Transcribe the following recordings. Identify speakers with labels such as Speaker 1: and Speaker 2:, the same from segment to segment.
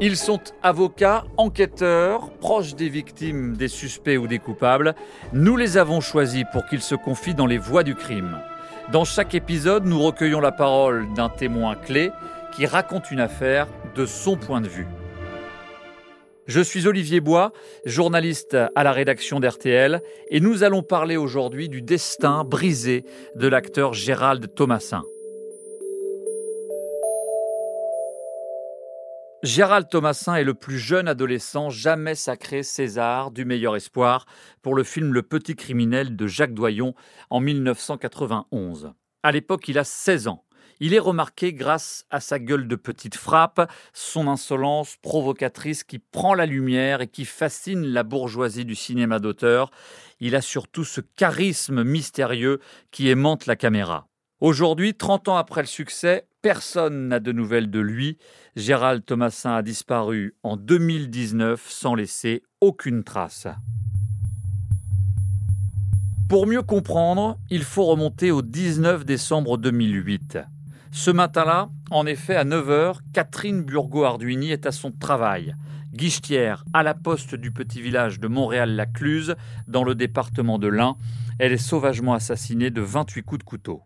Speaker 1: Ils sont avocats, enquêteurs, proches des victimes, des suspects ou des coupables. Nous les avons choisis pour qu'ils se confient dans les voies du crime. Dans chaque épisode, nous recueillons la parole d'un témoin clé qui raconte une affaire de son point de vue. Je suis Olivier Bois, journaliste à la rédaction d'RTL, et nous allons parler aujourd'hui du destin brisé de l'acteur Gérald Thomasin. Gérald Thomasin est le plus jeune adolescent jamais sacré César du meilleur espoir pour le film Le Petit criminel de Jacques Doyon en 1991. À l'époque, il a 16 ans. Il est remarqué grâce à sa gueule de petite frappe, son insolence provocatrice qui prend la lumière et qui fascine la bourgeoisie du cinéma d'auteur. Il a surtout ce charisme mystérieux qui aimante la caméra. Aujourd'hui, 30 ans après le succès, Personne n'a de nouvelles de lui. Gérald Thomasin a disparu en 2019 sans laisser aucune trace. Pour mieux comprendre, il faut remonter au 19 décembre 2008. Ce matin-là, en effet, à 9h, Catherine Burgot-Arduini est à son travail, guichetière à la poste du petit village de Montréal-la-Cluse, dans le département de l'Ain. Elle est sauvagement assassinée de 28 coups de couteau.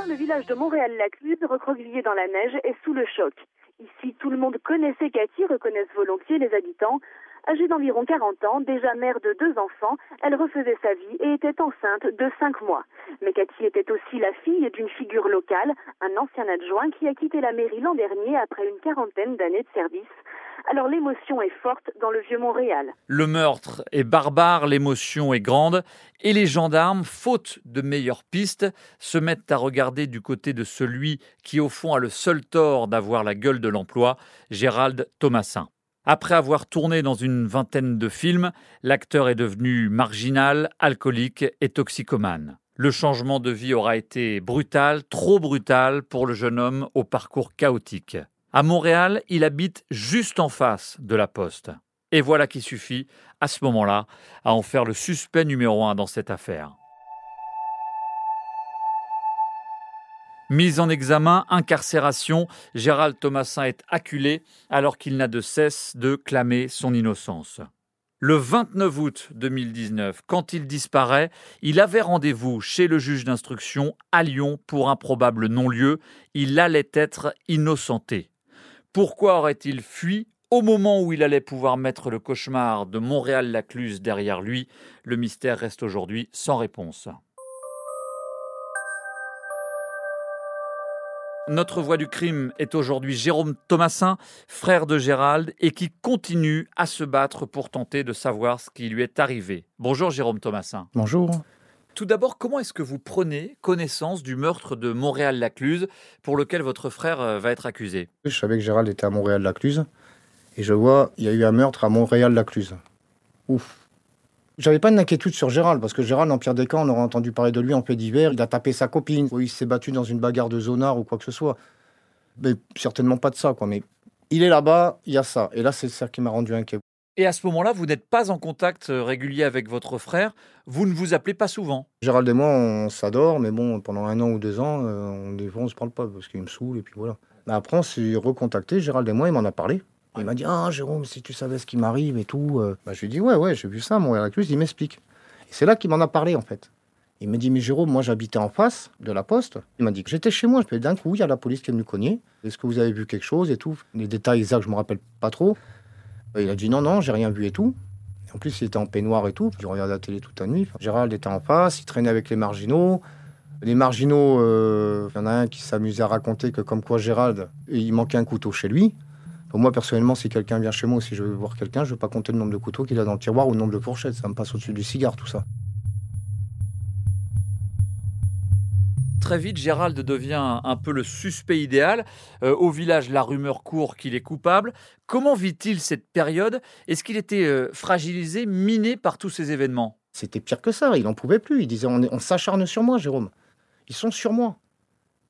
Speaker 2: Le village de Montréal-la-Cluse, recroquevillé dans la neige, est sous le choc. Ici, tout le monde connaissait Cathy, reconnaissent volontiers les habitants. Âgée d'environ 40 ans, déjà mère de deux enfants, elle refaisait sa vie et était enceinte de cinq mois. Mais Cathy était aussi la fille d'une figure locale, un ancien adjoint qui a quitté la mairie l'an dernier après une quarantaine d'années de service. Alors l'émotion est forte dans le vieux Montréal.
Speaker 1: Le meurtre est barbare, l'émotion est grande, et les gendarmes, faute de meilleures pistes, se mettent à regarder du côté de celui qui au fond a le seul tort d'avoir la gueule de l'emploi, Gérald Thomasin. Après avoir tourné dans une vingtaine de films, l'acteur est devenu marginal, alcoolique et toxicomane. Le changement de vie aura été brutal, trop brutal pour le jeune homme au parcours chaotique. À Montréal, il habite juste en face de la poste. Et voilà qui suffit, à ce moment-là, à en faire le suspect numéro un dans cette affaire. Mise en examen, incarcération, Gérald Thomasin est acculé alors qu'il n'a de cesse de clamer son innocence. Le 29 août 2019, quand il disparaît, il avait rendez-vous chez le juge d'instruction à Lyon pour un probable non-lieu. Il allait être innocenté. Pourquoi aurait-il fui au moment où il allait pouvoir mettre le cauchemar de Montréal-Lacluse derrière lui? Le mystère reste aujourd'hui sans réponse. Notre voix du crime est aujourd'hui Jérôme Thomasin, frère de Gérald, et qui continue à se battre pour tenter de savoir ce qui lui est arrivé. Bonjour Jérôme Thomasin.
Speaker 3: Bonjour.
Speaker 1: Tout d'abord, comment est-ce que vous prenez connaissance du meurtre de Montréal-Lacluse pour lequel votre frère euh, va être accusé?
Speaker 3: Je savais que Gérald était à Montréal-Lacluse et je vois, il y a eu un meurtre à Montréal-Lacluse. Ouf. J'avais pas d'inquiétude sur Gérald parce que Gérald, en pire des cas, on aurait entendu parler de lui en paix d'hiver. Il a tapé sa copine, ou il s'est battu dans une bagarre de zonard ou quoi que ce soit. Mais certainement pas de ça, quoi. Mais il est là-bas, il y a ça. Et là, c'est ça qui m'a rendu inquiet.
Speaker 1: Et à ce moment-là, vous n'êtes pas en contact euh, régulier avec votre frère, vous ne vous appelez pas souvent.
Speaker 3: Gérald et moi, on s'adore, mais bon, pendant un an ou deux ans, euh, on, on se parle pas parce qu'il me saoule et puis voilà. après, on s'est recontacté, Gérald et moi, il m'en a parlé. Il m'a dit Ah, Jérôme, si tu savais ce qui m'arrive et tout. Euh. Bah, je lui ai dit Ouais, ouais, j'ai vu ça, mon Héraclus, il m'explique. Et c'est là qu'il m'en a parlé, en fait. Il m'a dit Mais Jérôme, moi, j'habitais en face de la poste. Il m'a dit que j'étais chez moi. Je D'un coup, il y a la police qui est venue. Est-ce que vous avez vu quelque chose et tout? Les détails exacts, je me rappelle pas trop. Il a dit non, non, j'ai rien vu et tout. En plus, il était en peignoir et tout. Je regardais la télé toute la nuit. Gérald était en face, il traînait avec les marginaux. Les marginaux, euh, il y en a un qui s'amusait à raconter que comme quoi Gérald, il manquait un couteau chez lui. moi, personnellement, si quelqu'un vient chez moi si je veux voir quelqu'un, je ne veux pas compter le nombre de couteaux qu'il a dans le tiroir ou le nombre de fourchettes. Ça me passe au-dessus du cigare, tout ça.
Speaker 1: Très vite, Gérald devient un peu le suspect idéal. Euh, au village, la rumeur court qu'il est coupable. Comment vit-il cette période? Est-ce qu'il était euh, fragilisé, miné par tous ces événements?
Speaker 3: C'était pire que ça. Il n'en pouvait plus. Il disait on, s'acharne sur moi, Jérôme. Ils sont sur moi.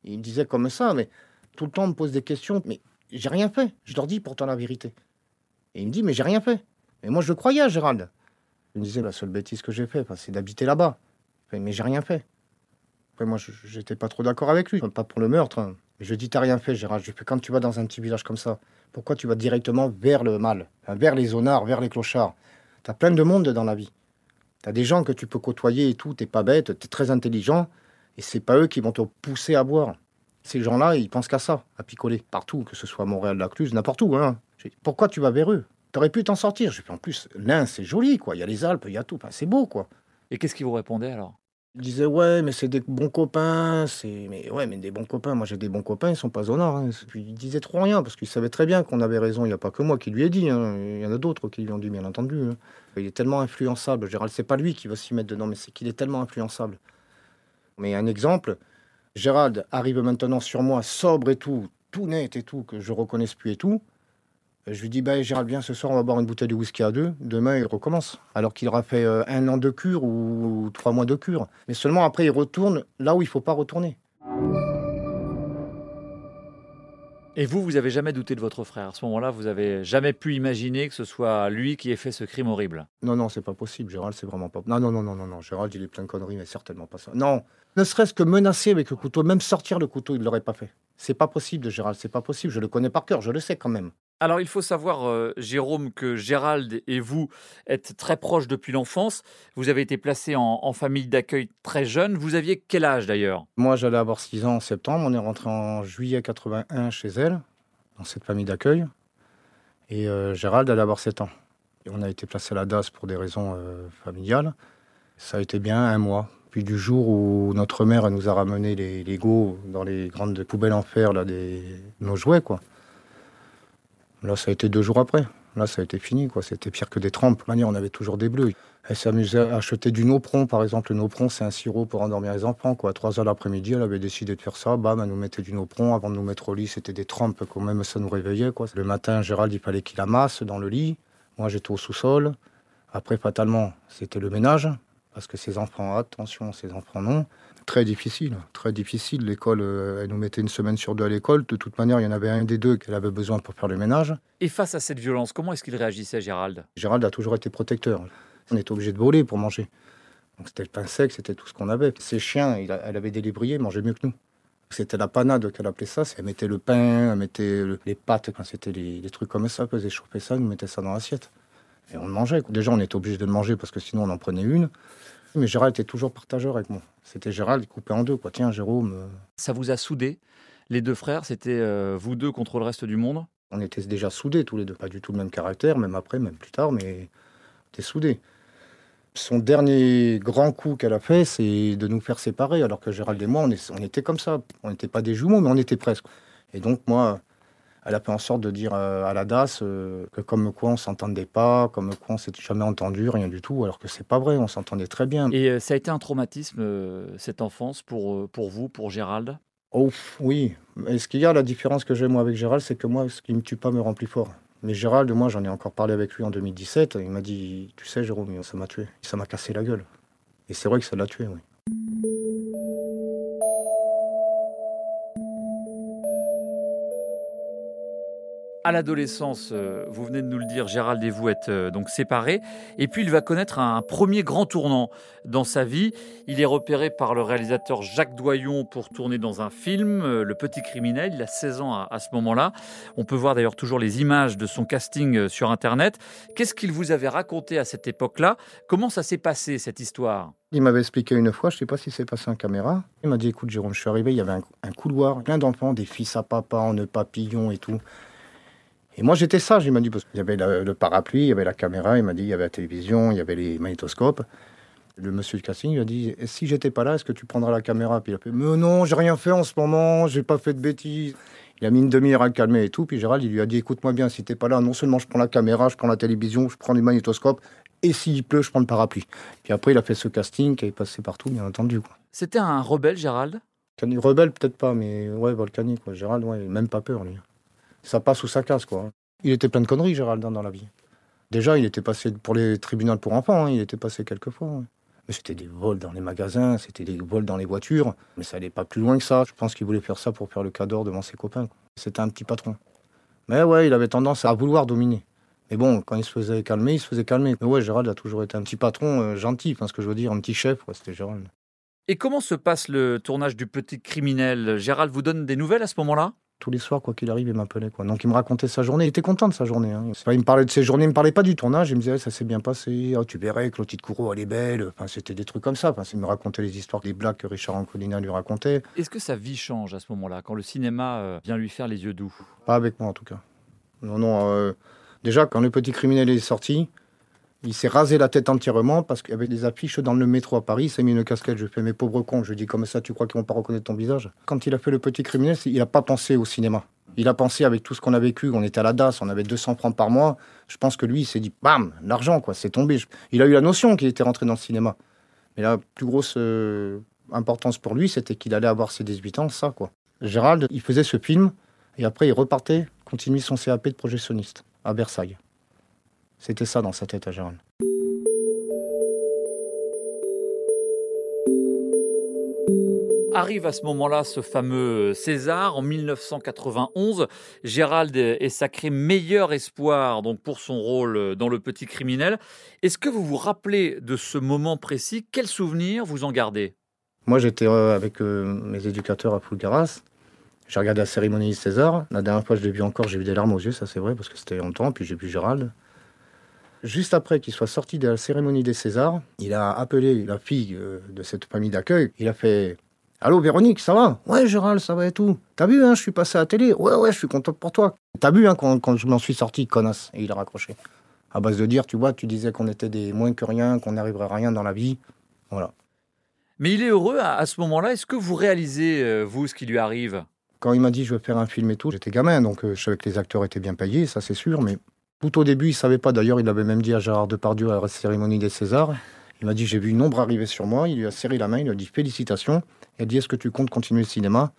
Speaker 3: Il disait comme ça, mais tout le temps on me pose des questions. Mais j'ai rien fait. Je leur dis pourtant la vérité. Et il me dit mais j'ai rien fait. Mais moi je le croyais à Gérald. Il me disait la seule bêtise que j'ai fait, c'est d'habiter là-bas. Mais j'ai rien fait. Après, moi, j'étais pas trop d'accord avec lui. Pas pour le meurtre. Hein. Je dis, t'as rien fait, Gérald. Je fais, quand tu vas dans un petit village comme ça, pourquoi tu vas directement vers le mal, vers les zonards, vers les clochards T'as plein de monde dans la vie. T'as des gens que tu peux côtoyer et tout, t'es pas bête, t'es très intelligent, et c'est pas eux qui vont te pousser à boire. Ces gens-là, ils pensent qu'à ça, à picoler, partout, que ce soit Montréal, la Cluse, n'importe où. Hein. Pourquoi tu vas vers eux? T'aurais pu t'en sortir. En plus, l'Ain, c'est joli, quoi. Il y a les Alpes, il y a tout. c'est beau, quoi.
Speaker 1: Et qu'est-ce qu'il vous répondait alors?
Speaker 3: Il disait ouais mais c'est des bons copains c'est mais ouais mais des bons copains moi j'ai des bons copains ils sont pas honneurs hein. il disait trop rien parce qu'il savait très bien qu'on avait raison il n'y a pas que moi qui lui ai dit hein. il y en a d'autres qui lui ont dit bien entendu hein. il est tellement influençable Gérald c'est pas lui qui va s'y mettre dedans mais c'est qu'il est tellement influençable mais un exemple Gérald arrive maintenant sur moi sobre et tout tout net et tout que je reconnaisse plus et tout je lui dis, bah, Gérald, viens, ce soir, on va boire une bouteille de whisky à deux. Demain, il recommence. Alors qu'il aura fait euh, un an de cure ou trois mois de cure. Mais seulement après, il retourne là où il ne faut pas retourner.
Speaker 1: Et vous, vous avez jamais douté de votre frère À ce moment-là, vous avez jamais pu imaginer que ce soit lui qui ait fait ce crime horrible
Speaker 3: Non, non, c'est pas possible. Gérald, c'est vraiment pas. Non, non, non, non, non, non. Gérald, il est plein de conneries, mais certainement pas ça. Non, ne serait-ce que menacer avec le couteau, même sortir le couteau, il ne l'aurait pas fait. C'est pas possible Gérald, c'est pas possible. Je le connais par cœur, je le sais quand même.
Speaker 1: Alors, il faut savoir, euh, Jérôme, que Gérald et vous êtes très proches depuis l'enfance. Vous avez été placé en, famille d'accueil très jeune. Vous aviez quel âge d'ailleurs?
Speaker 3: Moi, j'allais avoir 6 ans en septembre. On est rentré en juillet 81 chez elle, dans cette famille d'accueil. Et euh, Gérald allait avoir 7 ans. Et on a été placé à la DAS pour des raisons euh, familiales. Ça a été bien un mois. Puis du jour où notre mère nous a ramené les Lego dans les grandes poubelles en fer, là, des, nos jouets, quoi. Là, ça a été deux jours après. Là, ça a été fini, quoi. C'était pire que des trempes. manière, on avait toujours des bleus. Elle s'amusait à acheter du Nopron, par exemple. Le Nopron, c'est un sirop pour endormir les enfants, quoi. À 3 heures l'après-midi, elle avait décidé de faire ça. Bam, elle nous mettait du Nopron. Avant de nous mettre au lit, c'était des trempes, quand même, ça nous réveillait, quoi. Le matin, Gérald, il fallait qu'il amasse dans le lit. Moi, j'étais au sous-sol. Après, fatalement, c'était le ménage. Parce que ces enfants, attention, ces enfants, non. Très difficile, très difficile. L'école, euh, elle nous mettait une semaine sur deux à l'école. De toute manière, il y en avait un des deux qu'elle avait besoin pour faire le ménage.
Speaker 1: Et face à cette violence, comment est-ce qu'il réagissait, Gérald?
Speaker 3: Gérald a toujours été protecteur. On était obligé de voler pour manger. Donc c'était le pain sec, c'était tout ce qu'on avait. Ces chiens, elle avait des lébriers, mangeaient mieux que nous. C'était la panade qu'elle appelait ça. Elle mettait le pain, elle mettait les pâtes, quand c'était des trucs comme ça, elle faisait chauffer ça, elle nous mettait ça dans l'assiette. Et on le mangeait. Déjà, on était obligé de le manger parce que sinon on en prenait une. Mais Gérald était toujours partageur avec moi. C'était Gérald coupé en deux. Quoi. Tiens, Jérôme. Euh,
Speaker 1: Ça vous a soudé Les deux frères, c'était euh, vous deux contre le reste du monde?
Speaker 3: On était déjà soudés tous les deux. Pas du tout le même caractère, même après, même plus tard, mais on était soudés. Son dernier grand coup qu'elle a fait, c'est de nous faire séparer. Alors que Gérald et moi, on, on était comme ça. On n'était pas des jumeaux, mais on était presque. Et donc, moi, elle a fait en sorte de dire euh, à la DAS euh, que comme quoi on s'entendait pas, comme quoi on s'était jamais entendu, rien du tout, alors que c'est pas vrai, on s'entendait très bien.
Speaker 1: Et euh, ça a été un traumatisme, cette enfance, pour, pour vous, pour Gérald?
Speaker 3: Oh oui. Et ce qu'il y a, la différence que j'ai moi avec Gérald, c'est que moi, ce qui me tue pas me rend plus fort. Mais Gérald, moi, j'en ai encore parlé avec lui en 2017. Il m'a dit, tu sais, Jérôme, ça m'a tué. Ça m'a cassé la gueule. Et c'est vrai que ça l'a tué, oui.
Speaker 1: À l'adolescence, euh, vous venez de nous le dire, Gérald et vous êtes euh, donc séparés. Et puis il va connaître un premier grand tournant dans sa vie. Il est repéré par le réalisateur Jacques Doyon pour tourner dans un film, euh, Le Petit Criminel. Il a 16 ans à, ce moment-là. On peut voir d'ailleurs toujours les images de son casting sur Internet. Qu'est-ce qu'il vous avait raconté à cette époque-là? Comment ça s'est passé cette histoire?
Speaker 3: Il m'avait expliqué une fois, je ne sais pas si c'est passé en caméra. Il m'a dit écoute, Jérôme, je suis arrivé, il y avait un, couloir, plein d'enfants, des fils à papa en papillon et tout. Et moi, j'étais sage, il m'a dit, parce qu'il y avait le parapluie, il y avait la caméra, il m'a dit, il y avait la télévision, il y avait les magnétoscopes. Le monsieur du casting lui a dit, si j'étais pas là, est-ce que tu prendras la caméra? Puis il a fait, mais non, j'ai rien fait en ce moment, j'ai pas fait de bêtises. Il a mis une demi-heure à calmer et tout. Puis Gérald, il lui a dit, écoute-moi bien, si t'es pas là, non seulement je prends la caméra, je prends la télévision, je prends du magnétoscope, et s'il pleut, je prends le parapluie. Puis après, il a fait ce casting qui est passé partout, bien entendu.
Speaker 1: C'était un rebelle, Gérald?
Speaker 3: Rebelle, peut-être pas, mais ouais, volcanique. Quoi. Gérald, ouais, même pas peur, lui ça passe ou ça casse, quoi. Il était plein de conneries, Gérald, dans la vie. Déjà, il était passé pour les tribunaux pour enfants, hein, il était passé quelques fois. Mais c'était des vols dans les magasins, c'était des vols dans les voitures, mais ça allait pas plus loin que ça. Je pense qu'il voulait faire ça pour faire le cadeau devant ses copains. C'était un petit patron. Mais ouais, il avait tendance à vouloir dominer. Mais bon, quand il se faisait calmer, il se faisait calmer. Mais ouais, Gérald a toujours été un petit patron euh, gentil, enfin ce que je veux dire, un petit chef, c'était Gérald.
Speaker 1: Et comment se passe le tournage du Petit Criminel? Gérald vous donne des nouvelles à ce moment-là?
Speaker 3: Tous les soirs, quoi qu'il arrive, il m'appelait. Quoi. Donc il me racontait sa journée. Il était content de sa journée. Hein. Il me parlait de ses journées, il me parlait pas du tournage. Il me disait ça s'est bien passé. Oh, tu verrais, Clotilde Courreau, elle est belle. Enfin, c'était des trucs comme ça. Enfin, il me racontait les histoires, des blagues que Richard Ancolina lui racontait.
Speaker 1: Est-ce que sa vie change à ce moment-là, quand le cinéma euh, vient lui faire les yeux doux?
Speaker 3: Pas avec moi en tout cas. Non, non. Euh, déjà, quand le petit criminel est sorti, il s'est rasé la tête entièrement parce qu'il y avait des affiches dans le métro à Paris. Il s'est mis une casquette. Je fais mes pauvres cons. Je dis comme ça, tu crois qu'ils vont pas reconnaître ton visage? Quand il a fait le petit criminel, il n'a pas pensé au cinéma. Il a pensé avec tout ce qu'on a vécu. On était à la DAS, on avait 200 francs par mois. Je pense que lui, il s'est dit, bam, l'argent, quoi, c'est tombé. Il a eu la notion qu'il était rentré dans le cinéma. Mais la plus grosse euh, importance pour lui, c'était qu'il allait avoir ses 18 ans, ça, quoi. Gérald, il faisait ce film et après, il repartait, continuer son CAP de projectionniste à Versailles. C'était ça dans sa tête à Gérald.
Speaker 1: Arrive à ce moment-là ce fameux César en 1991. Gérald est sacré meilleur espoir donc pour son rôle dans Le Petit Criminel. Est-ce que vous vous rappelez de ce moment précis? Quel souvenir vous en gardez?
Speaker 3: Moi j'étais euh, avec euh, mes éducateurs à Fulgaras. J'ai regardé la cérémonie César. La dernière fois je l'ai vu encore, j'ai eu des larmes aux yeux, ça c'est vrai, parce que c'était longtemps. Puis j'ai vu Gérald. Juste après qu'il soit sorti de la cérémonie des Césars, il a appelé la fille euh, de cette famille d'accueil. Il a fait Allô Véronique, ça va? Ouais Gérald, ça va et tout. T'as vu, hein, je suis passé à la télé. Ouais, ouais, je suis content pour toi. T'as vu, hein, quand, je m'en suis sorti, connasse. Et il a raccroché. À base de dire, tu vois, tu disais qu'on était des moins que rien, qu'on n'arriverait à rien dans la vie. Voilà.
Speaker 1: Mais il est heureux à, ce moment-là. Est-ce que vous réalisez, euh, vous, ce qui lui arrive?
Speaker 3: Quand il m'a dit je veux faire un film et tout, j'étais gamin, donc euh, je savais que les acteurs étaient bien payés, ça c'est sûr, mais tout au début, il savait pas. D'ailleurs, il avait même dit à Gérard Depardieu à la cérémonie des Césars. Il m'a dit j'ai vu une ombre arriver sur moi. Il lui a serré la main. Il lui a dit félicitations. Il a dit est-ce que tu comptes continuer le cinéma?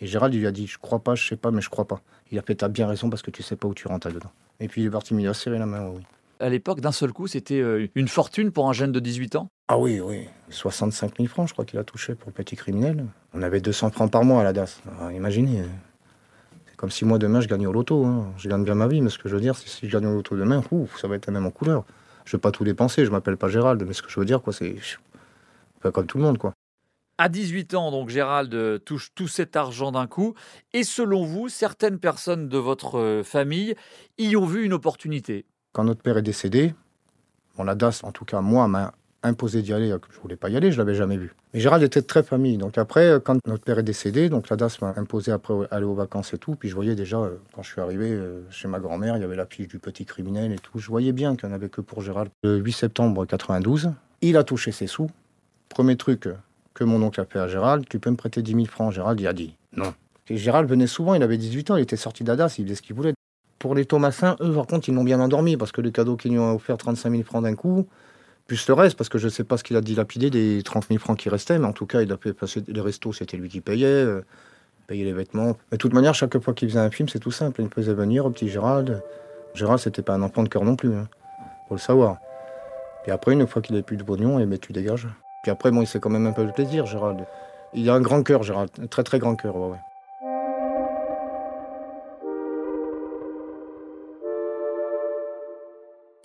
Speaker 3: Et Gérald il lui a dit je crois pas, je sais pas, mais je crois pas. Il a fait t'as bien raison parce que tu sais pas où tu rentres dedans. Et puis il est parti, il lui a serré la main. Oui.
Speaker 1: À l'époque, d'un seul coup, c'était euh, une fortune pour un jeune de 18 ans?
Speaker 3: Ah oui, oui. 65 000 francs, je crois qu'il a touché pour le petit criminel. On avait 200 francs par mois à la DAS. imaginez comme si moi demain je gagne au loto. Hein. Je gagne bien ma vie, mais ce que je veux dire, c'est si je gagne au loto demain, ouf, ça va être la même en couleur. Je vais pas tout dépenser, je m'appelle pas Gérald, mais ce que je veux dire, quoi, c'est pas comme tout le monde, quoi.
Speaker 1: À 18 ans, donc Gérald euh, touche tout cet argent d'un coup. Et selon vous, certaines personnes de votre euh, famille y ont vu une opportunité?
Speaker 3: Quand notre père est décédé, bon, la DAS, en tout cas moi, m'a imposé d'y aller. Je voulais pas y aller, je l'avais jamais vu. Mais Gérald était très famille. Donc après, quand notre père est décédé, donc la DAS m'a imposé après aller aux vacances et tout. Puis je voyais déjà, euh, quand je suis arrivé euh, chez ma grand-mère, il y avait la fiche du petit criminel et tout. Je voyais bien qu'il n'y en avait que pour Gérald. Le 8 septembre 92, il a touché ses sous. Premier truc que mon oncle a fait à Gérald, tu peux me prêter 10 000 francs Gérald, il a dit non. Et Gérald venait souvent, il avait 18 ans, il était sorti d'Adas, il faisait ce qu'il voulait. Pour les Thomasins, eux, par contre, ils l'ont bien endormi parce que le cadeau qu'ils lui ont offert 35 000 francs d'un coup, plus le reste, parce que je ne sais pas ce qu'il a dilapidé des 30 000 francs qui restaient, mais en tout cas, il a passer les restos, c'était lui qui payait, euh, payait les vêtements. Mais de toute manière, chaque fois qu'il faisait un film, c'est tout simple. Il me faisait venir au petit Gérald. Gérald, c'était pas un enfant de cœur non plus, hein, faut le savoir. Puis après, une fois qu'il n'avait plus de pognon, et eh ben, tu dégages. Puis après, bon, il s'est quand même un peu de plaisir, Gérald. Il a un grand cœur, Gérald, un très très grand cœur, ouais. ouais.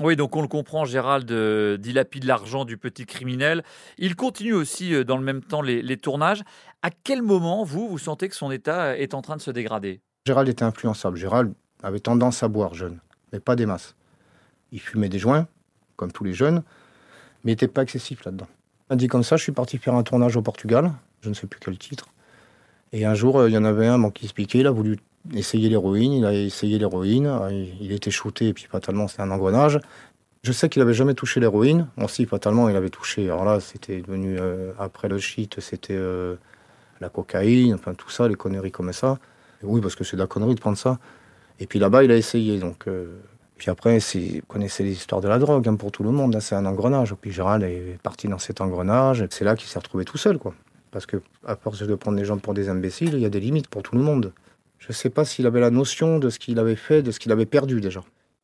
Speaker 1: Oui, donc on le comprend, Gérald euh, dilapide l'argent du petit criminel. Il continue aussi euh, dans le même temps les, tournages. À quel moment, vous, vous sentez que son état est en train de se dégrader?
Speaker 3: Gérald était influençable. Gérald avait tendance à boire jeune, mais pas des masses. Il fumait des joints, comme tous les jeunes, mais n'était pas excessif là-dedans. On dit comme ça, je suis parti faire un tournage au Portugal, je ne sais plus quel titre. Et un jour, euh, il y en avait un qui expliquait, il a voulu essayé l'héroïne, il a essayé l'héroïne, il était shooté et puis fatalement c'était un engrenage. Je sais qu'il avait jamais touché l'héroïne. Bon, si, fatalement, il avait touché. Alors là, c'était devenu, euh, après le shit, c'était euh, la cocaïne, enfin tout ça, les conneries comme ça. oui, parce que c'est de la connerie de prendre ça. Et puis là-bas, il a essayé. Donc, euh, Puis après, vous connaissez les histoires de la drogue hein, pour tout le monde. Hein, c'est un engrenage. Puis Gérald est parti dans cet engrenage. C'est là qu'il s'est retrouvé tout seul. quoi. Parce que, à force de prendre les gens pour des imbéciles, il y a des limites pour tout le monde. Je ne sais pas s'il avait la notion de ce qu'il avait fait, de ce qu'il avait perdu déjà.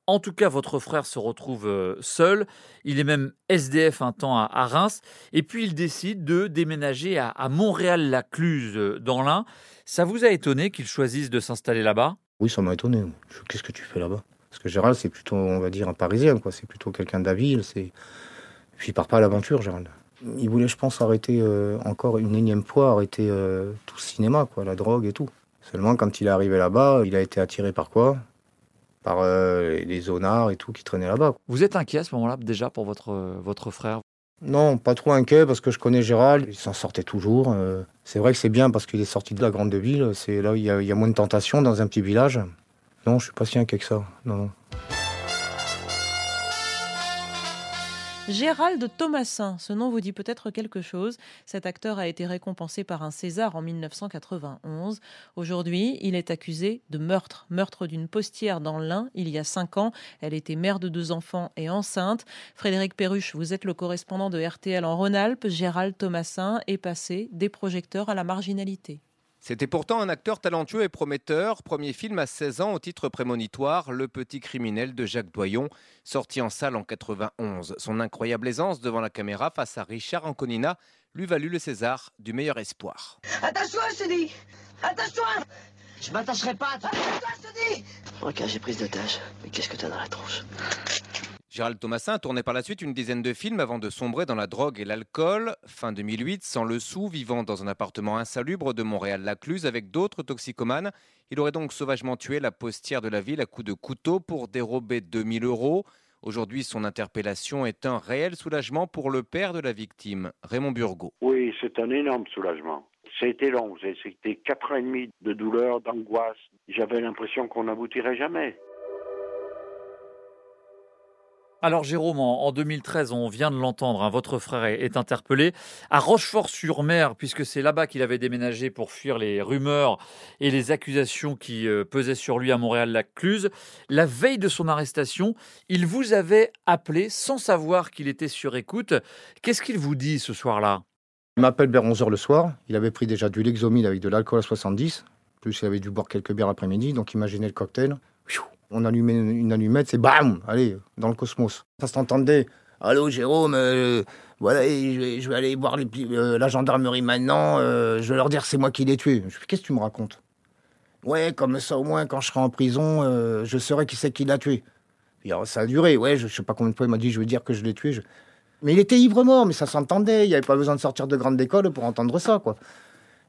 Speaker 1: En tout cas, votre frère se retrouve euh, seul. Il est même SDF un temps à, Reims. Et puis, il décide de déménager à, Montréal-la-Cluse, euh, dans l'Ain. Ça vous a étonné qu'il choisisse de s'installer là-bas?
Speaker 3: Oui, ça m'a étonné. Qu'est-ce que tu fais là-bas? Parce que Gérald, c'est plutôt, on va dire, un Parisien. quoi. C'est plutôt quelqu'un de la ville. C'est... il part pas à l'aventure, Gérald. Il voulait, je pense, arrêter euh, encore une énième fois, arrêter euh, tout le cinéma, quoi, la drogue et tout. Seulement, quand il est arrivé là-bas, il a été attiré par quoi? Par euh, les zonards et tout qui traînaient là-bas.
Speaker 1: Vous êtes inquiet à ce moment-là déjà pour votre, votre frère?
Speaker 3: Non, pas trop inquiet parce que je connais Gérald, il s'en sortait toujours. euh. c'est vrai que c'est bien parce qu'il est sorti de la grande ville, c'est là où il y, a, il y a moins de tentations dans un petit village. Non, je suis pas si inquiet que ça. Non, non.
Speaker 4: Gérald Thomasin, ce nom vous dit peut-être quelque chose. Cet acteur a été récompensé par un César en 1991. Aujourd'hui, il est accusé de meurtre. Meurtre d'une postière dans l'Ain il y a cinq ans. Elle était mère de deux enfants et enceinte. Frédéric Perruche, vous êtes le correspondant de RTL en Rhône-Alpes. Gérald Thomasin est passé des projecteurs à la marginalité.
Speaker 5: C'était pourtant un acteur talentueux et prometteur. Premier film à 16 ans au titre prémonitoire, Le Petit Criminel de Jacques Doyon, sorti en salle en 91. Son incroyable aisance devant la caméra face à Richard Anconina lui valut le César du meilleur espoir.
Speaker 6: Attache-toi, je te dis Attache-toi Je m'attacherai pas Attache-toi, je te dis
Speaker 7: Ok, j'ai prise d'otage. Mais qu'est-ce que t'as dans la tronche?
Speaker 5: Gérald Thomasin a tourné par la suite une dizaine de films avant de sombrer dans la drogue et l'alcool. Fin 2008, sans le sou, vivant dans un appartement insalubre de Montréal-Lacluse avec d'autres toxicomanes, il aurait donc sauvagement tué la postière de la ville à coups de couteau pour dérober 2000 euros. Aujourd'hui, son interpellation est un réel soulagement pour le père de la victime, Raymond Burgot.
Speaker 8: Oui, c'est un énorme soulagement. Été long, c'était quatre ans et demi de douleur, d'angoisse. J'avais l'impression qu'on n'aboutirait jamais.
Speaker 1: Alors Jérôme, en 2013, on vient de l'entendre, hein, votre frère est, interpellé à Rochefort-sur-Mer, puisque c'est là-bas qu'il avait déménagé pour fuir les rumeurs et les accusations qui euh, pesaient sur lui à Montréal-Lacluse. La veille de son arrestation, il vous avait appelé sans savoir qu'il était sur écoute. Qu'est-ce qu'il vous dit ce soir-là?
Speaker 3: Il m'appelle vers 11h le soir. Il avait pris déjà du Lexomil avec de l'alcool à 70. Plus, il avait dû boire quelques bières l'après-midi. Donc, imaginez le cocktail. On allumait une allumette, c'est bam Allez, dans le cosmos. Ça s'entendait. Allô, Jérôme, euh, voilà, je vais, aller voir euh, la gendarmerie maintenant. Euh, je vais leur dire c'est moi qui l'ai tué. Je qu'est-ce que tu me racontes? Ouais, comme ça, au moins, quand je serai en prison, je saurai qui c'est qui l'a tué. Ça a duré, ouais, je, je sais pas combien de fois il m'a dit je vais dire que je l'ai tué. Mais il était ivre-mort, mais ça s'entendait. Il n'y avait pas besoin de sortir de grande école pour entendre ça, quoi.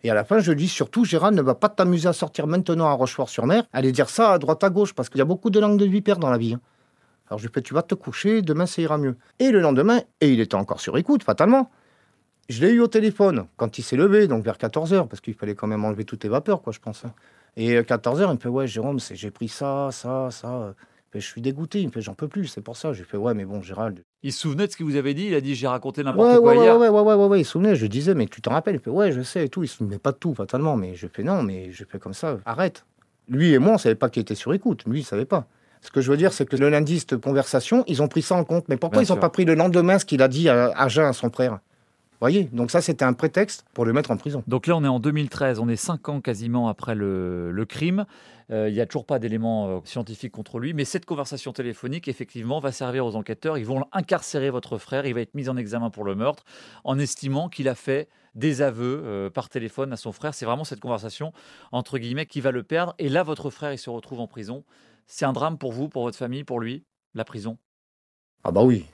Speaker 3: Et à la fin, je dis surtout, Gérald ne va pas t'amuser à sortir maintenant à Rochefort-sur-Mer, aller dire ça à droite à gauche, parce qu'il y a beaucoup de langues de vipère dans la vie. hein. Alors je lui fais, tu vas te coucher, demain ça ira mieux. Et le lendemain, et il était encore sur écoute, fatalement. Je l'ai eu au téléphone quand il s'est levé, donc vers 14h, parce qu'il fallait quand même enlever toutes les vapeurs, quoi, je pense. hein. Et 14h, il me fait, ouais, Jérôme, j'ai pris ça, ça, ça. Je suis dégoûté, il me fait, j'en peux plus, c'est pour ça. J'ai fait, ouais, mais bon, Gérald,
Speaker 1: Il se souvenait de ce qu'il vous avait dit Il a dit j'ai raconté n'importe
Speaker 3: Ouais,
Speaker 1: quoi
Speaker 3: ouais, ouais,
Speaker 1: hier.
Speaker 3: ouais, ouais, ouais, ouais, ouais, il se souvenait, je disais, mais tu t'en rappelles? Il fait, ouais, je sais et tout. Il se souvenait pas de tout, fatalement, mais je fais, non, mais je fais comme ça, arrête. Lui et moi, on savait pas qu'il était sur écoute. Lui, il savait pas. Ce que je veux dire, c'est que le lundi, cette conversation, ils ont pris ça en compte. Mais pourquoi
Speaker 1: Bien
Speaker 3: ils n'ont pas pris le lendemain ce qu'il a dit à, à Jean, à son frère? Voyez Donc ça, c'était un prétexte pour le mettre en prison.
Speaker 1: Donc là, on est en 2013, on est cinq ans quasiment après le, le crime. Euh, Il n'y a toujours pas d'éléments euh, scientifiques contre lui, mais cette conversation téléphonique, effectivement, va servir aux enquêteurs. Ils vont incarcérer votre frère, il va être mis en examen pour le meurtre, en estimant qu'il a fait des aveux euh, par téléphone à son frère. C'est vraiment cette conversation, entre guillemets, qui va le perdre. Et là, votre frère, il se retrouve en prison. C'est un drame pour vous, pour votre famille, pour lui, la prison?
Speaker 3: Ah bah oui.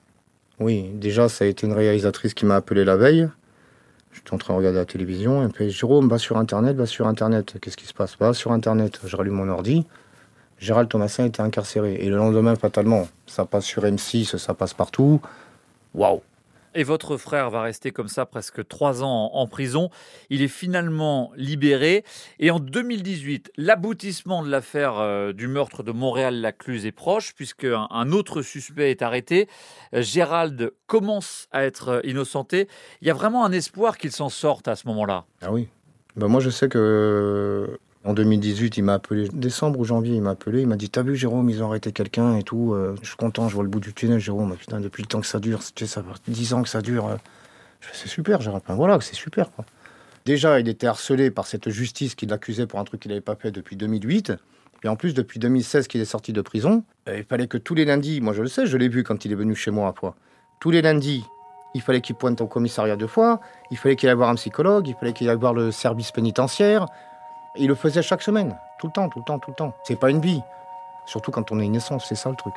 Speaker 3: Oui, déjà, ça a été une réalisatrice qui m'a appelé la veille. J'étais en train de regarder la télévision. Me fait Jérôme, va sur Internet, va sur Internet. Qu'est-ce qui se passe? Va sur Internet. Je rallume mon ordi. Gérald Thomasin était incarcéré. Et le lendemain, fatalement, ça passe sur M6, ça passe partout. Waouh
Speaker 1: Et votre frère va rester comme ça presque trois ans en, prison. Il est finalement libéré. Et en 2018, l'aboutissement de l'affaire euh, du meurtre de Montréal-Lacluse est proche, puisque un, un autre suspect est arrêté. Euh, Gérald commence à être euh, innocenté. Il y a vraiment un espoir qu'il s'en sorte à ce moment-là.
Speaker 3: Ah oui. Ben moi, je sais que en 2018, il m'a appelé, décembre ou janvier, il m'a appelé, il m'a dit T'as vu, Jérôme, ils ont arrêté quelqu'un et tout. euh, je suis content, je vois le bout du tunnel, Jérôme. Putain, depuis le temps que ça dure, tu sais, ça fait 10 ans que ça dure. euh. C'est super, Gérald. Voilà, c'est super, quoi. Déjà, il était harcelé par cette justice qui l'accusait pour un truc qu'il n'avait pas fait depuis 2008. Et en plus, depuis 2016 qu'il est sorti de prison, euh, il fallait que tous les lundis, moi je le sais, je l'ai vu quand il est venu chez moi à tous les lundis, il fallait qu'il pointe au commissariat deux fois, il fallait qu'il aille voir un psychologue, il fallait qu'il aille voir le service pénitentiaire. Il le faisait chaque semaine, tout le temps, tout le temps, tout le temps. C'est pas une vie. Surtout quand on est innocent, c'est ça le truc.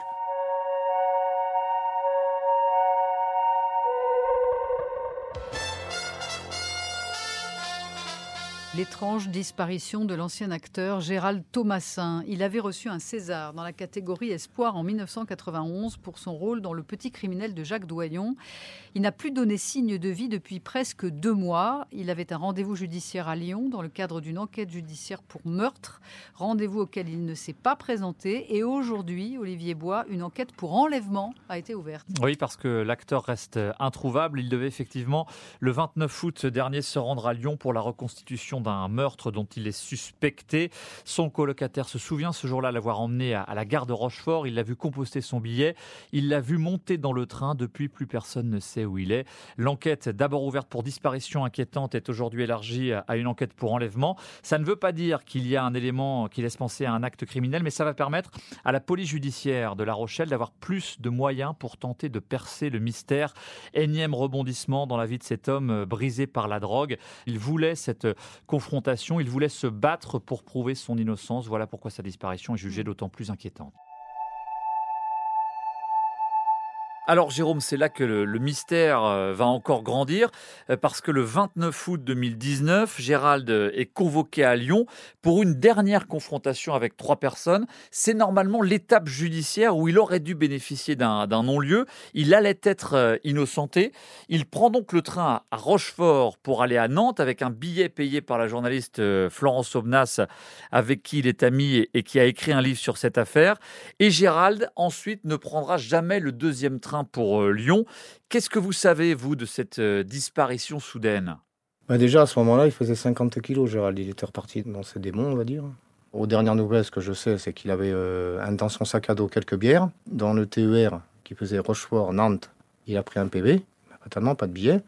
Speaker 9: L'étrange disparition de l'ancien acteur Gérald Thomasin. Il avait reçu un César dans la catégorie Espoir en 1991 pour son rôle dans Le Petit criminel de Jacques Doyon. Il n'a plus donné signe de vie depuis presque deux mois. Il avait un rendez-vous judiciaire à Lyon dans le cadre d'une enquête judiciaire pour meurtre, rendez-vous auquel il ne s'est pas présenté. Et aujourd'hui, Olivier Bois, une enquête pour enlèvement a été ouverte.
Speaker 1: Oui, parce que l'acteur reste introuvable. Il devait effectivement, le 29 août dernier, se rendre à Lyon pour la reconstitution d'un meurtre dont il est suspecté. Son colocataire se souvient ce jour-là l'avoir emmené à la gare de Rochefort. Il l'a vu composter son billet. Il l'a vu monter dans le train. Depuis, plus personne ne sait où il est. L'enquête, d'abord ouverte pour disparition inquiétante, est aujourd'hui élargie à une enquête pour enlèvement. Ça ne veut pas dire qu'il y a un élément qui laisse penser à un acte criminel, mais ça va permettre à la police judiciaire de La Rochelle d'avoir plus de moyens pour tenter de percer le mystère. Énième rebondissement dans la vie de cet homme brisé par la drogue. Il voulait cette confrontation. Il voulait se battre pour prouver son innocence. Voilà pourquoi sa disparition est jugée d'autant plus inquiétante. Alors Jérôme, c'est là que le, mystère euh, va encore grandir, euh, parce que le 29 août 2019, Gérald euh, est convoqué à Lyon pour une dernière confrontation avec trois personnes. C'est normalement l'étape judiciaire où il aurait dû bénéficier d'un non-lieu. Il allait être innocenté. Il prend donc le train à Rochefort pour aller à Nantes avec un billet payé par la journaliste Florence Obnas, avec qui il est ami et qui a écrit un livre sur cette affaire. Et Gérald, ensuite, ne prendra jamais le deuxième train pour euh, Lyon. Qu'est-ce que vous savez, vous, de cette euh, disparition soudaine?
Speaker 3: Bah Déjà, à ce moment-là, il faisait 50 kilos, Gérald. Il était reparti dans ses démons, on va dire. Aux dernières nouvelles, ce que je sais, c'est qu'il avait euh, dans son sac à dos quelques bières. Dans le TER qui faisait Rochefort-Nantes, il a pris un PV, pas tellement, pas de billet.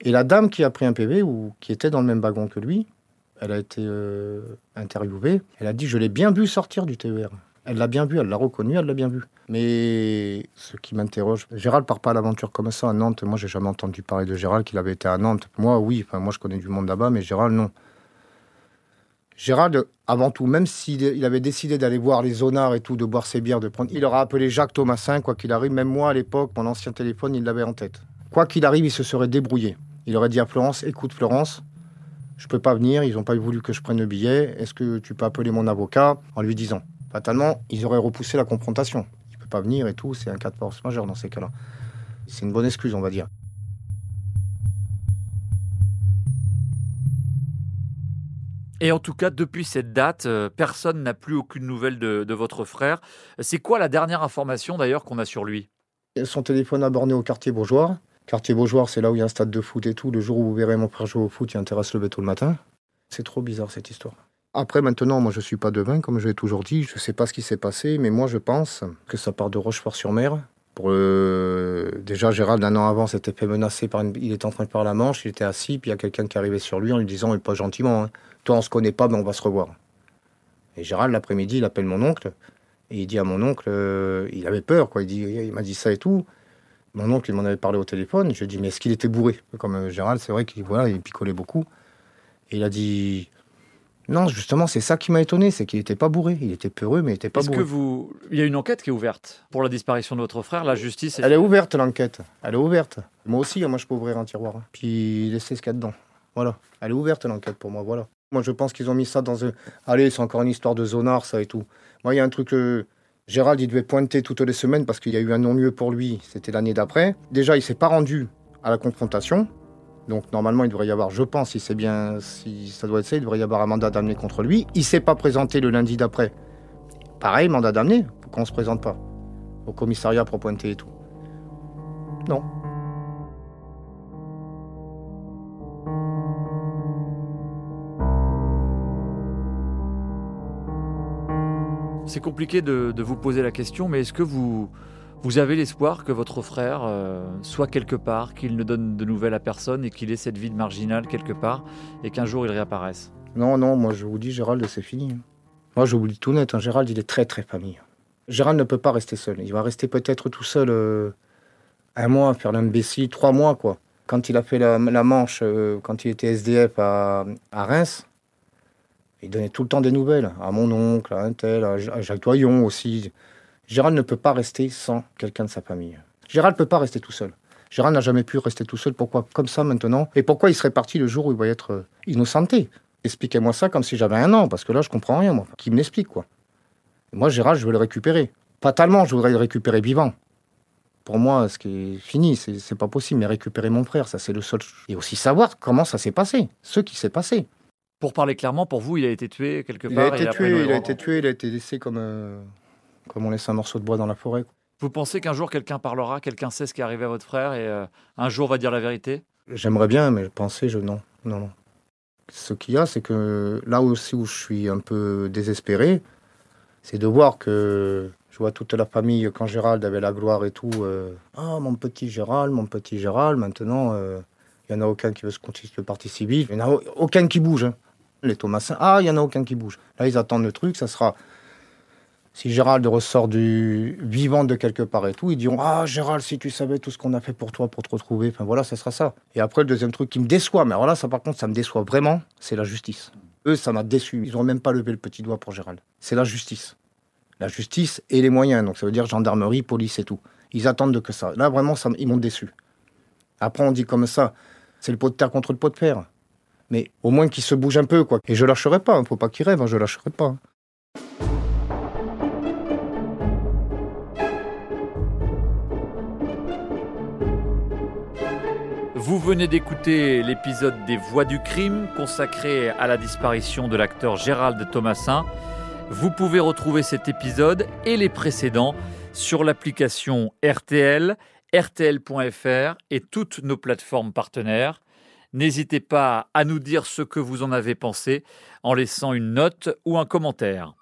Speaker 3: Et la dame qui a pris un PV, ou qui était dans le même wagon que lui, elle a été interviewée. Elle a dit Je l'ai bien vu sortir du TER. Elle l'a bien vu, elle l'a reconnu, elle l'a bien vu. Mais ce qui m'interroge, Gérald part pas à l'aventure comme ça à Nantes. Moi, j'ai jamais entendu parler de Gérald qu'il avait été à Nantes. Moi, oui, moi je connais du monde là-bas, mais Gérald, non. Gérald, avant tout, même s'il avait décidé d'aller voir les zonards et tout, de boire ses bières, de prendre, il aura appelé Jacques Thomasin, quoi qu'il arrive. Même moi, à l'époque, mon ancien téléphone, il l'avait en tête. Quoi qu'il arrive, il se serait débrouillé. Il aurait dit à Florence, écoute Florence, je peux pas venir, ils n'ont pas voulu que je prenne le billet. Est-ce que tu peux appeler mon avocat en lui disant? Fatalement, ils auraient repoussé la confrontation. Il ne peut pas venir et tout, c'est un cas de force majeure dans ces cas-là. C'est une bonne excuse, on va dire.
Speaker 1: Et en tout cas, depuis cette date, euh, personne n'a plus aucune nouvelle de, votre frère. C'est quoi la dernière information d'ailleurs qu'on a sur lui?
Speaker 3: Son téléphone a borné au quartier bourgeois. Quartier bourgeois, c'est là où il y a un stade de foot et tout. Le jour où vous verrez mon frère jouer au foot, il intéresse le tôt le matin. C'est trop bizarre cette histoire. Après, maintenant, moi, je ne suis pas devin, comme je l'ai toujours dit. Je ne sais pas ce qui s'est passé, mais moi, je pense que ça part de Rochefort-sur-Mer. Pour Déjà, Gérald, un an avant, s'était fait menacer par une... Il était en train de faire la manche, il était assis, puis il y a quelqu'un qui arrivait sur lui en lui disant, pas gentiment, hein. toi, on se connaît pas, mais on va se revoir. Et Gérald, l'après-midi, il appelle mon oncle, et il dit à mon oncle, euh, il avait peur, quoi. Il, dit, il m'a dit ça et tout. Mon oncle, il m'en avait parlé au téléphone. Je lui ai dit, mais est-ce qu'il était bourré? Comme euh, Gérald, c'est vrai qu'il voilà, il picolait beaucoup. Et il a dit, non, justement, c'est ça qui m'a étonné, c'est qu'il n'était pas bourré. Il était peureux, mais il n'était pas bourré.
Speaker 1: Est-ce que vous... Il y a une enquête qui est ouverte pour la disparition de votre frère, la justice
Speaker 3: Elle est ouverte, l'enquête. Elle est ouverte. Moi aussi, hein, moi, je peux ouvrir un tiroir. Hein. Puis laisser ce qu'il y a dedans. Voilà. Elle est ouverte, l'enquête, pour moi, voilà. Moi, je pense qu'ils ont mis ça dans un... Allez, c'est encore une histoire de zonard, ça et tout. Moi, il y a un truc... que Gérald, il devait pointer toutes les semaines parce qu'il y a eu un non-lieu pour lui. C'était l'année d'après. Déjà, il s'est pas rendu à la confrontation. Donc normalement, il devrait y avoir, je pense, si c'est bien, si ça doit être ça, il devrait y avoir un mandat d'amener contre lui. Il s'est pas présenté le lundi d'après. Pareil, mandat d'amener. Pourquoi on se présente pas au commissariat pour pointer et tout Non.
Speaker 1: C'est compliqué de, vous poser la question, mais est-ce que vous, vous avez l'espoir que votre frère euh, soit quelque part, qu'il ne donne de nouvelles à personne et qu'il ait cette vie de marginal quelque part et qu'un jour il réapparaisse
Speaker 3: Non, non, moi je vous dis, Gérald, c'est fini. Moi je vous dis tout net, hein, Gérald, il est très très famille. Gérald ne peut pas rester seul. Il va rester peut-être tout seul euh, un mois, faire l'imbécile, trois mois, quoi. Quand il a fait la, manche, euh, quand il était SDF à, Reims, il donnait tout le temps des nouvelles à mon oncle, à un tel, à Jacques Doyon aussi. Gérald ne peut pas rester sans quelqu'un de sa famille. Gérald ne peut pas rester tout seul. Gérald n'a jamais pu rester tout seul. Pourquoi comme ça maintenant? Et pourquoi il serait parti le jour où il va être euh, innocenté? Expliquez-moi ça comme si j'avais un an, parce que là, je comprends rien, moi. Qui me l'explique, quoi. Moi, Gérald, je veux le récupérer. Pas tellement, je voudrais le récupérer vivant. Pour moi, ce qui est fini, c'est pas possible. Mais récupérer mon frère, ça, c'est le seul. Et aussi savoir comment ça s'est passé, ce qui s'est passé.
Speaker 1: Pour parler clairement, pour vous, il a été tué quelque
Speaker 3: Il
Speaker 1: part
Speaker 3: a
Speaker 1: et
Speaker 3: été tué, il a été tué, il a été laissé comme, euh, comme on laisse un morceau de bois dans la forêt.
Speaker 1: Vous pensez qu'un jour quelqu'un parlera, quelqu'un sait ce qui est arrivé à votre frère et euh, un jour va dire la vérité?
Speaker 3: J'aimerais bien, mais penser, je non, non, non. Ce qu'il y a, c'est que là aussi où je suis un peu désespéré, c'est de voir que je vois toute la famille quand Gérald avait la gloire et tout. euh, ah, mon petit Gérald, mon petit Gérald. Maintenant, euh, il y en a aucun qui veut se constituer le parti civil. Il n'y en a au- aucun qui bouge. hein. Les Thomasins, ah, il y en a aucun qui bouge. Là, ils attendent le truc, ça sera. Si Gérald ressort du vivant de quelque part et tout, ils diront Ah, Gérald, si tu savais tout ce qu'on a fait pour toi, pour te retrouver. Enfin voilà, ça sera ça. Et après, le deuxième truc qui me déçoit, mais alors là, ça par contre, ça me déçoit vraiment, c'est la justice. Eux, ça m'a déçu. Ils n'ont même pas levé le petit doigt pour Gérald. C'est la justice. La justice et les moyens. Donc ça veut dire gendarmerie, police et tout. Ils attendent de que ça. Là, vraiment, ça, ils m'ont déçu. Après, on dit comme ça c'est le pot de terre contre le pot de fer. Mais au moins qu'ils se bougent un peu, quoi. Et je lâcherai pas. Il faut pas qu'ils rêvent, hein, je lâcherai pas. hein.
Speaker 1: Vous venez d'écouter l'épisode des Voix du crime consacré à la disparition de l'acteur Gérald Thomasin. Vous pouvez retrouver cet épisode et les précédents sur l'application RTL, RTL.fr et toutes nos plateformes partenaires. N'hésitez pas à nous dire ce que vous en avez pensé en laissant une note ou un commentaire.